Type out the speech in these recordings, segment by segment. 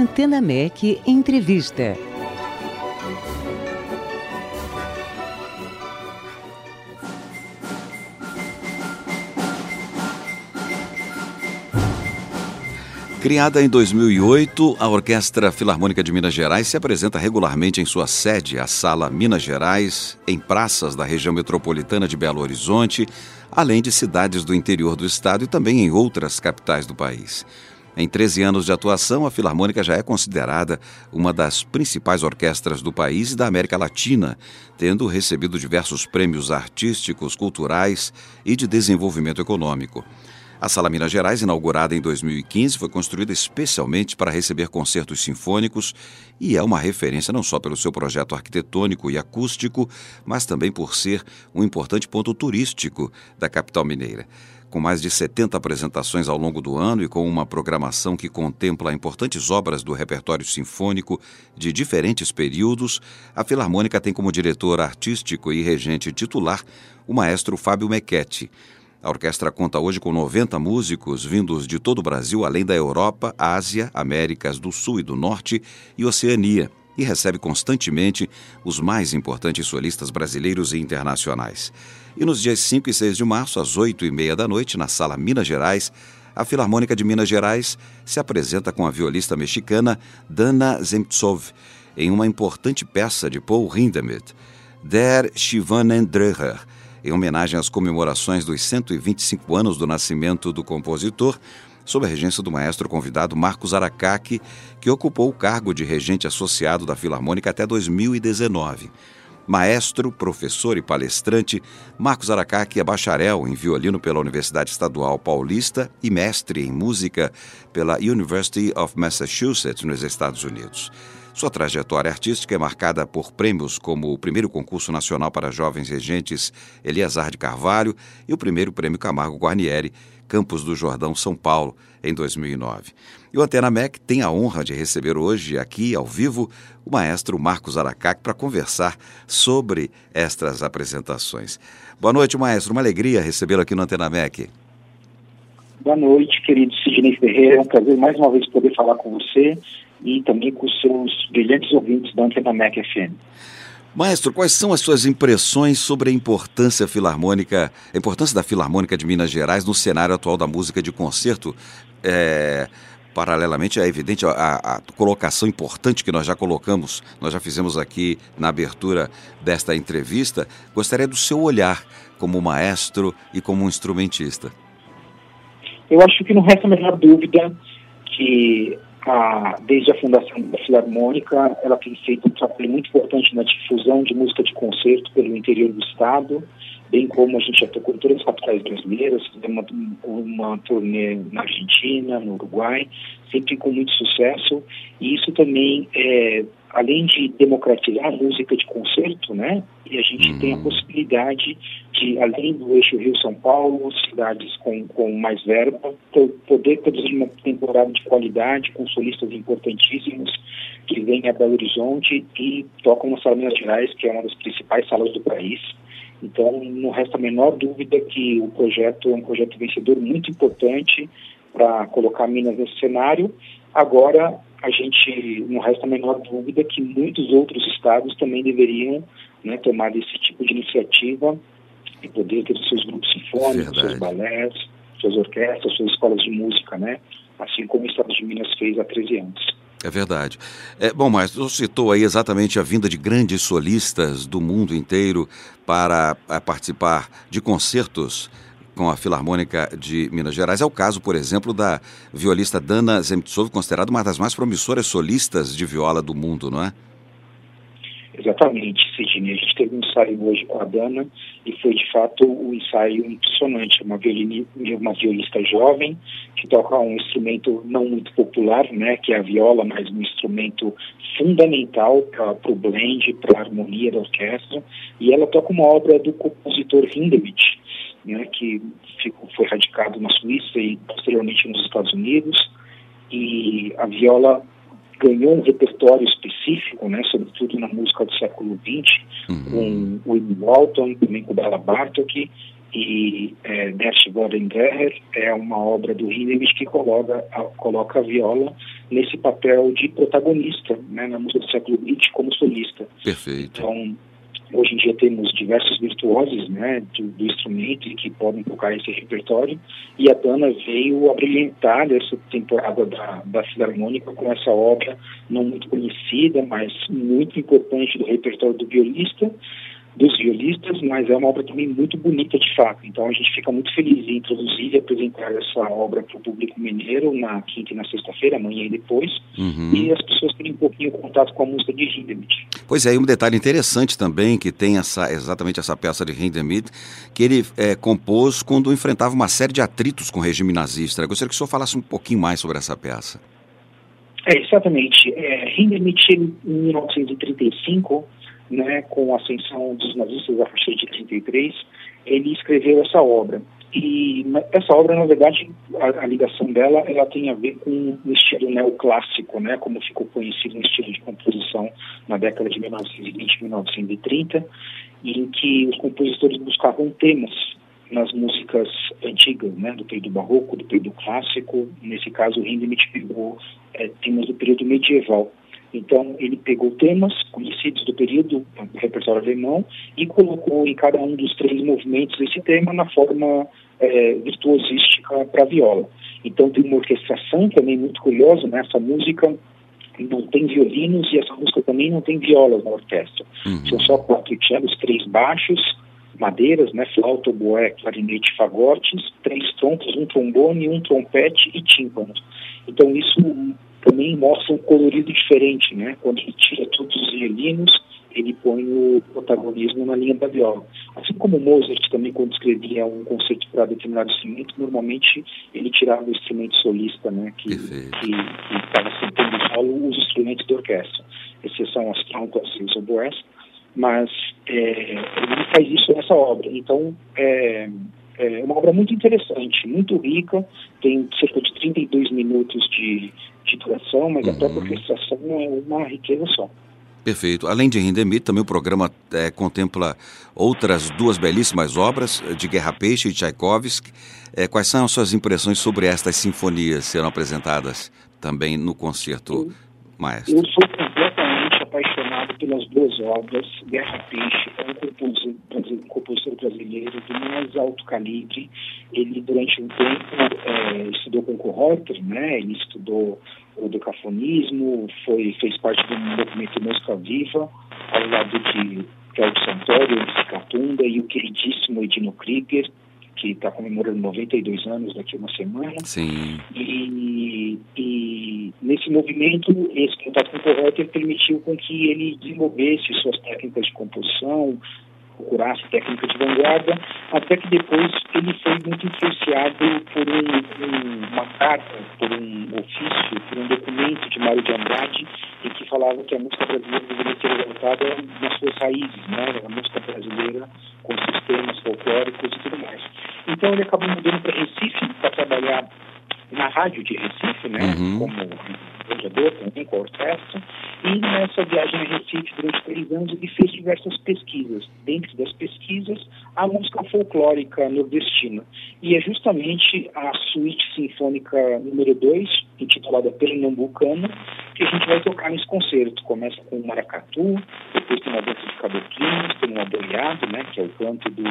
Antena MEC Entrevista. Criada em 2008, a Orquestra Filarmônica de Minas Gerais se apresenta regularmente em sua sede, a Sala Minas Gerais, em praças da região metropolitana de Belo Horizonte, além de cidades do interior do estado e também em outras capitais do país. Em 13 anos de atuação, a Filarmônica já é considerada uma das principais orquestras do país e da América Latina, tendo recebido diversos prêmios artísticos, culturais e de desenvolvimento econômico. A Sala Minas Gerais, inaugurada em 2015, foi construída especialmente para receber concertos sinfônicos e é uma referência não só pelo seu projeto arquitetônico e acústico, mas também por ser um importante ponto turístico da capital mineira. Com mais de 70 apresentações ao longo do ano e com uma programação que contempla importantes obras do repertório sinfônico de diferentes períodos, a Filarmônica tem como diretor artístico e regente titular o maestro Fábio Mequetti. A orquestra conta hoje com 90 músicos vindos de todo o Brasil, além da Europa, Ásia, Américas do Sul e do Norte e Oceania, e recebe constantemente os mais importantes solistas brasileiros e internacionais. E nos dias 5 e 6 de março, às 8 e meia da noite, na Sala Minas Gerais, a Filarmônica de Minas Gerais se apresenta com a violista mexicana Dana Zemtsov em uma importante peça de Paul Hindemith, Der Schwanendreher, em homenagem às comemorações dos 125 anos do nascimento do compositor, sob a regência do maestro convidado Marcos Aracaki, que ocupou o cargo de regente associado da Filarmônica até 2019. Maestro, professor e palestrante, Marcos Aracaki é bacharel em violino pela Universidade Estadual Paulista e mestre em música pela University of Massachusetts, nos Estados Unidos. Sua trajetória artística é marcada por prêmios como o primeiro concurso nacional para jovens regentes Eliasar de Carvalho e o primeiro prêmio Camargo Guarnieri, Campos do Jordão, São Paulo, em 2009. E o Antena MEC tem a honra de receber hoje, aqui ao vivo, o maestro Marcos Aracac para conversar sobre estas apresentações. Boa noite, maestro. Uma alegria recebê-lo aqui no Antena MEC. Boa noite, querido Sidney Ferreira. É um prazer mais uma vez poder falar com você e também com os seus brilhantes ouvintes da Antena MEC FM. Maestro, quais são as suas impressões sobre a importância filarmônica, a importância da Filarmônica de Minas Gerais no cenário atual da música de concerto? É, paralelamente, é evidente a, a, colocação importante que nós já colocamos, nós já fizemos aqui na abertura desta entrevista. Gostaria do seu olhar como maestro e como instrumentista. Eu acho que não resta a menor dúvida que a, desde a fundação da Filarmônica, ela tem feito um trabalho muito importante na difusão de música de concerto pelo interior do estado, bem como a gente já tocou em todas as capitais brasileiras, fizemos uma, uma turnê na Argentina, no Uruguai, sempre com muito sucesso, e isso também, é, além de democratizar a música de concerto, né, e a gente uhum. tem a uhum. possibilidade de, além do eixo Rio-São Paulo, cidades com, com mais verba, poder produzir uma temporada de qualidade com solistas importantíssimos que vêm a Belo Horizonte e tocam na Sala Minas Gerais, que é uma das principais salas do país. Então, não resta a menor dúvida que o projeto é um projeto vencedor muito importante para colocar Minas nesse cenário. Agora, a gente não resta a menor dúvida que muitos outros estados também deveriam né, tomar esse tipo de iniciativa e poder ter seus grupos sinfônicos, Verdade. seus balés, suas orquestras, suas escolas de música, né? Assim como o Estado de Minas fez há 13 anos. É verdade. É, bom, mas você citou aí exatamente a vinda de grandes solistas do mundo inteiro para participar de concertos com a Filarmônica de Minas Gerais. É o caso, por exemplo, da violista Dana Zemtsov, considerada uma das mais promissoras solistas de viola do mundo, não é? Exatamente, Sidney. A gente teve um ensaio hoje com a Dana e foi de fato um ensaio impressionante. Uma, violini, uma violista jovem que toca um instrumento não muito popular, né, que é a viola, mas um instrumento fundamental para o blend, para a harmonia da orquestra. E ela toca uma obra do compositor Hindemith, né, que ficou, foi radicado na Suíça e posteriormente nos Estados Unidos. E a viola ganhou um repertório específico, né, sobretudo na música do século XX, uhum. com o Walton, também com Bela Bartok, e é, Der é uma obra do Hindemith que coloca a, coloca a viola nesse papel de protagonista né, na música do século XX como solista. Perfeito. Então, hoje em dia temos diversos virtuosos né, do, do instrumento que podem tocar esse repertório. E a Dana veio a brilhantar essa temporada da, da Filarmônica com essa obra não muito conhecida, mas muito importante do repertório do violista dos violistas, mas é uma obra também muito bonita de fato. Então a gente fica muito feliz em introduzir e apresentar essa obra para o público mineiro na quinta e na sexta-feira, amanhã e depois, uhum. e as pessoas terem um pouquinho contato com a música de Hindemith. Pois é, e um detalhe interessante também que tem essa exatamente essa peça de Hindemith, que ele é, compôs quando enfrentava uma série de atritos com o regime nazista. Eu gostaria que o senhor falasse um pouquinho mais sobre essa peça. É, exatamente. É, Hindemith, em 1935 né, com a ascensão dos nazistas a partir de 33, ele escreveu essa obra. E essa obra, na verdade, a, a, ligação dela, ela tem a ver com o estilo neoclássico, né, como ficou conhecido no estilo de composição na década de 1920 e 1930, em que os compositores buscavam temas nas músicas antigas, né, do período barroco, do período clássico. Nesse caso, Hindemith pegou é, temas do período medieval. Então, ele pegou temas conhecidos do período do repertório alemão e colocou em cada um dos três movimentos esse tema na forma é, virtuosística para viola. Então, tem uma orquestração também muito curiosa né? música. Não tem violinos e essa música também não tem violas na orquestra. Uhum. São só quatro cellos, três baixos, madeiras, né, flauta, boé, clarinete, fagotes, três trompos, um trombone, um trompete e tímpano. Então isso também mostra um colorido diferente, né? Quando ele tira todos os violinos, ele põe o protagonismo na linha da viola. Assim como Mozart também, quando escrevia um conceito para determinado instrumento, normalmente ele tirava o instrumento solista, né? Que estava sentando solo os instrumentos da orquestra, exceção as trompas e os oboés, mas é, ele faz isso nessa obra. Então, é, é uma obra muito interessante, muito rica, tem cerca de 32 minutos de, de duração, mas uhum. a própria orquestração é uma riqueza só. Perfeito. Além de Hindemith, também o programa é, contempla outras duas belíssimas obras de Guerra Peixe e Tchaikovsky. É, quais são as suas impressões sobre estas sinfonias serão apresentadas também no concerto, eu, maestro? Eu sou pelas duas obras. Guerra Peixe é um compositor, compositor brasileiro do mais alto calibre. Ele, durante um tempo, é, estudou com o Reuter, né? ele estudou o decafonismo, foi, fez parte do movimento Música Viva, ao lado de Cláudio Santoro, Catunda e o queridíssimo Edino Krieger, que está comemorando 92 anos daqui a uma semana. Sim. E, e nesse movimento, esse contato com o Correter permitiu com que ele desenvolvesse suas técnicas de composição, procurasse técnica de vanguarda, até que depois ele foi muito influenciado por um, uma carta, por um ofício, por um documento de Mário de Andrade, em que falava que a música brasileira deveria ser voltada nas suas raízes, né? a música brasileira com sistemas folclóricos e tudo mais. Então ele acabou mudando para Recife para trabalhar na rádio de Recife, né, uhum. como arranjador também, com a orquestra, e nessa viagem a Recife durante três anos ele fez diversas pesquisas. Dentre das pesquisas, a música folclórica nordestina. E é justamente a suíte sinfônica número 2, intitulada Pernambucana, que a gente vai tocar nesse concerto. Começa com o maracatu, depois tem uma dança de caboclinhos, tem um aboiado, né, que é o canto do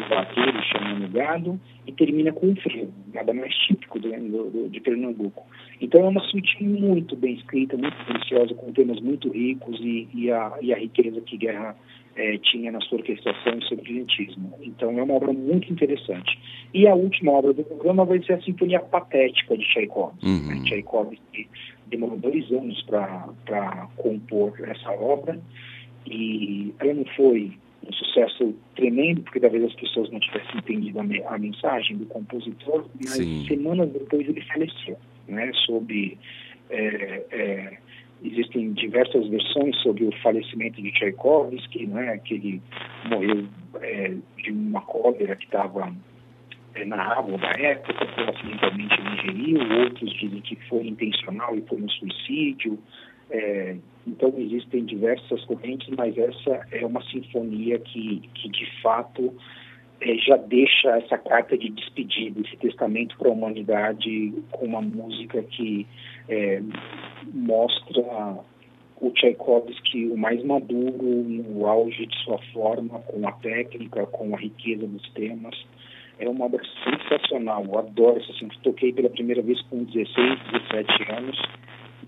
do vaqueiro chamando gado e termina com um frevo, nada mais típico do, do, de Pernambuco. Então é uma suíte muito bem escrita, muito deliciosa, com temas muito ricos e, e, a, e a riqueza que Guerra é, tinha na sua orquestração e seu brilhantismo. Então é uma obra muito interessante. E a última obra do programa vai ser a Sinfonia Patética de Tchaikovsky. Uhum. Né? Tchaikovsky demorou dois anos para compor essa obra e ela não foi um sucesso tremendo, porque talvez as pessoas não tivessem entendido a, a mensagem do compositor, mas Sim. semanas depois ele faleceu, né, sob... É, é, existem diversas versões sobre o falecimento de Tchaikovsky, né, que ele morreu é, de uma cólera que estava é, na água da época, foi acidentalmente ingeriu, outros dizem que foi intencional e foi um suicídio, é, então existem diversas correntes, mas essa é uma sinfonia que, que de fato é, já deixa essa carta de despedida, esse testamento para a humanidade com uma música que é, mostra o Tchaikovsky o mais maduro, no auge de sua forma, com a técnica, com a riqueza dos temas. É uma obra sensacional, eu adoro essa assim, toquei pela primeira vez com 16, 17 anos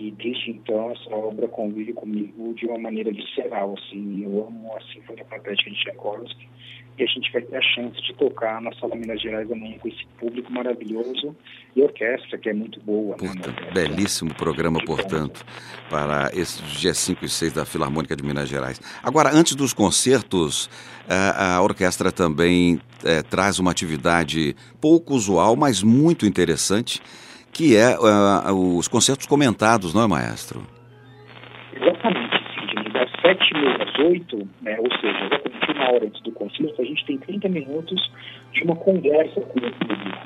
e desde então essa obra convive comigo de uma maneira visceral, assim, eu amo a Sinfonia Patética de Tchaikovsky e a gente vai ter a chance de tocar na Sala Minas Gerais amanhã com esse público maravilhoso e orquestra que é muito boa. Né, Puta, né, belíssimo programa, portanto, para esses dias 5 e 6 da Filarmônica de Minas Gerais. Agora, antes dos concertos, a orquestra também é, traz uma atividade pouco usual, mas muito interessante, que é uh, os concertos comentados, não é, maestro? Exatamente, Sidney. Das sete às oito, né, ou seja, exatamente uma hora antes do concerto, a gente tem 30 minutos de uma conversa com o público.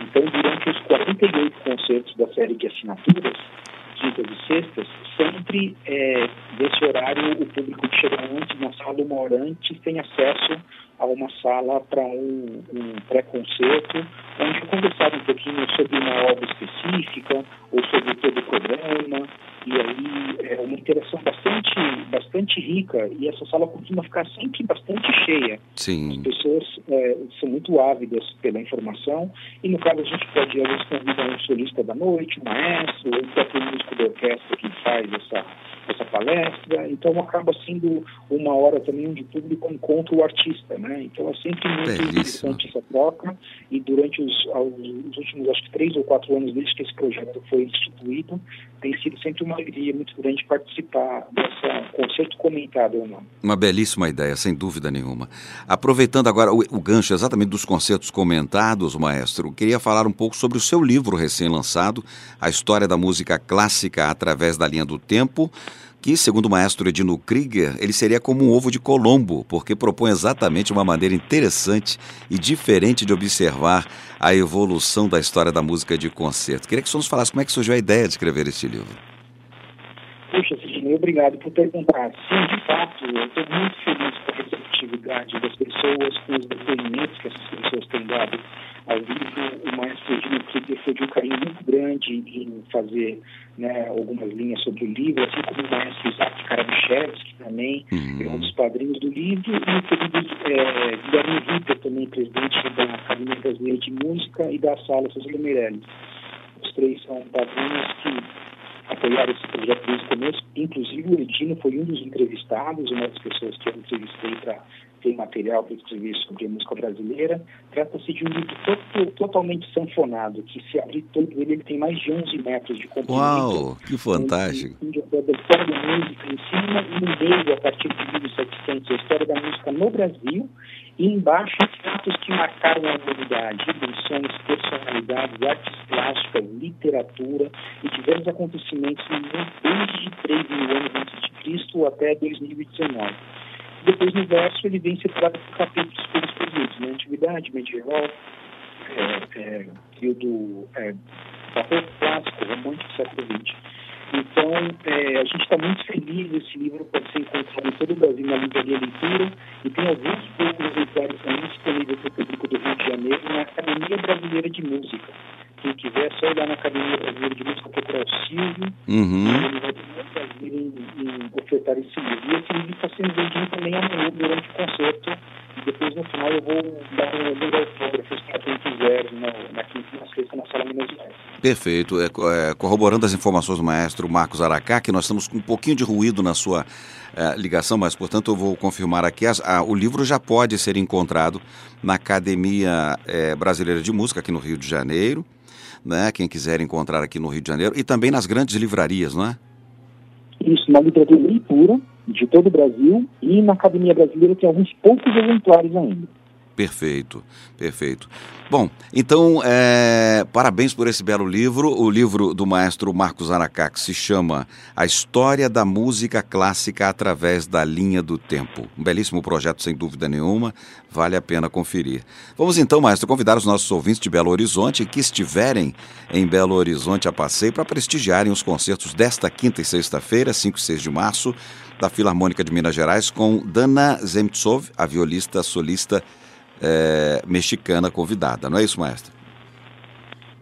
Então, durante os 48 concertos da série de assinaturas, quintas e sextas, sempre é, desse horário o público que chega antes, na sala uma hora antes, tem acesso a uma sala para um, um pré-concerto, onde conversar um pouquinho sobre uma obra específica ou sobre todo o programa, e aí é uma interação bastante, bastante rica, e essa sala costuma ficar sempre bastante cheia. Sim. As pessoas é, são muito ávidas pela informação, e no caso a gente pode, às vezes, convidar um solista da noite, um maestro, ou próprio músico da orquestra que faz essa essa palestra, então acaba sendo uma hora também onde o público encontra o artista, né? Então é sempre muito Belíssimo. interessante essa troca e durante os, os, últimos, acho que três ou quatro anos desde que esse projeto foi instituído, tem sido sempre uma alegria muito grande participar dessa concerto ou não. Uma belíssima ideia, sem dúvida nenhuma. Aproveitando agora o, o gancho exatamente dos concertos comentados, maestro, queria falar um pouco sobre o seu livro recém-lançado, A História da Música Clássica através da Linha do Tempo, que, segundo o maestro Edino Krieger, ele seria como um ovo de Colombo, porque propõe exatamente uma maneira interessante e diferente de observar a evolução da história da música de concerto. Queria que o senhor nos falasse como é que surgiu a ideia de escrever este livro. Puxa, Sidney, obrigado por perguntar. Sim, de fato, eu estou muito feliz com a receptividade das pessoas, com os depoimentos que essas pessoas têm dado ao vivo. O maestro Edino Krieger foi de um carinho muito grande em fazer né, algumas linhas sobre o livro, assim como o maestro Isaac Karabichevski também, uhum. é um dos padrinhos do livro, e o querido é, Guilherme Ritter, também presidente da Academia Brasileira de Música e da Sala Cecília Meirelles. Os três são padrinhos que apoiaram esse projeto desde o começo, inclusive o Edino foi um dos entrevistados, uma das pessoas que eu entrevistei para tem material para escrever sobre música brasileira. Trata-se de um livro to totalmente sanfonado, que se abrir todo ele, ele tem mais de 11 metros de comprimento. Uau, que fantástico! Um, um, da história da música em cima e no meio, a partir de 1700, a história da música no Brasil e embaixo fatos que marcaram a humanidade, dimensões, personalidades, artes plásticas, literatura e diversos acontecimentos desde 3 mil anos antes de Cristo até 2019. Depois, no verso, ele vem separado por capítulos pelos períodos, né? Antiguidade, medieval, é, é, período é, barroco clássico, romântico, século XX. Então, é, a gente está muito feliz. Esse livro pode ser encontrado em todo o Brasil na livraria Leitura e tem alguns poucos exemplares também disponíveis para o público do Rio de Janeiro na Academia Brasileira de Música. Quem quiser, é só olhar na Academia Brasileira de Música, procurar o Silvio, uhum. ele vai ter muito prazer em, em ofertar esse livro. E esse livro está sendo vendido também amanhã durante o concerto. E depois, no final, eu vou dar um livro autógrafo para quem quiser na, na quinta e na sexta na Sala Minas Gerais. Perfeito. É, é, corroborando as informações do maestro Marcos Aracá, que nós estamos com um pouquinho de ruído na sua é, ligação, mas, portanto, eu vou confirmar aqui. As, a, o livro já pode ser encontrado na Academia é, Brasileira de Música, aqui no Rio de Janeiro né? Quem quiser encontrar aqui no Rio de Janeiro e também nas grandes livrarias, não é? Isso, na livraria Leitura de todo o Brasil e na Academia Brasileira tem alguns poucos exemplares ainda. Perfeito, perfeito. Bom, então, é, parabéns por esse belo livro. O livro do maestro Marcos Aracá, que se chama A História da Música Clássica através da Linha do Tempo. Um belíssimo projeto, sem dúvida nenhuma. Vale a pena conferir. Vamos então, maestro, convidar os nossos ouvintes de Belo Horizonte que estiverem em Belo Horizonte a passeio para prestigiarem os concertos desta quinta e sexta-feira, 5 e 6 de março, da Filarmônica de Minas Gerais, com Dana Zemtsov, a violista solista é, mexicana convidada, não é isso, maestro?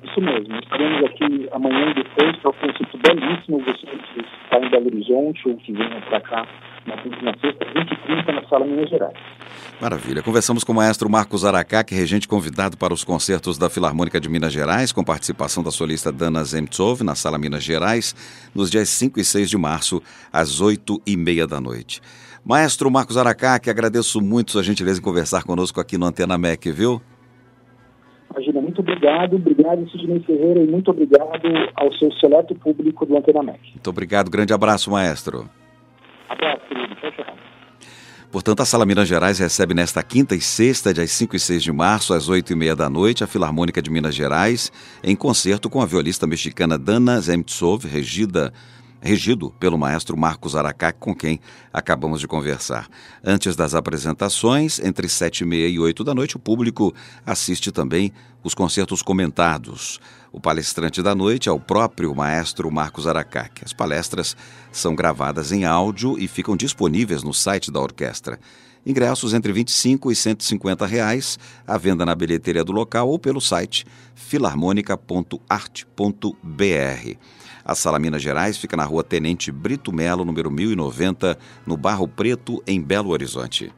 Isso mesmo. Estaremos aqui amanhã e depois para o conceito belíssimo. Você que está em Belo Horizonte ou que venha para cá na sexta, 20 e 30 na Sala Minas Gerais. Maravilha. Conversamos com o maestro Marcos Aracá, que é regente convidado para os concertos da Filarmônica de Minas Gerais, com participação da solista Dana Zemtsov, na Sala Minas Gerais, nos dias 5 e 6 de março, às 8 e meia da noite. Maestro Marcos Aracá, que agradeço muito sua gentileza em conversar conosco aqui no Antena MEC, viu? Imagina, muito obrigado. Obrigado, Sidney Ferreira, e muito obrigado ao seu seleto público do Antena MEC. Muito obrigado. Grande abraço, maestro. Abraço, querido. Tchau, tchau. Portanto, a Sala Minas Gerais recebe nesta quinta e sexta, dias 5 e 6 de março, às 8 e meia da noite, a Filarmônica de Minas Gerais, em concerto com a violista mexicana Dana Zemtsov, regida regido pelo maestro Marcos Aracá, com quem acabamos de conversar. Antes das apresentações, entre sete e meia e oito da noite, o público assiste também os concertos comentados. O palestrante da noite é o próprio maestro Marcos Aracá. As palestras são gravadas em áudio e ficam disponíveis no site da orquestra. Ingressos entre 25 e 150 reais, à venda na bilheteria do local ou pelo site filarmônica.arte.br. A Sala Minas Gerais fica na rua Tenente Brito Melo, número 1090, no Barro Preto, em Belo Horizonte.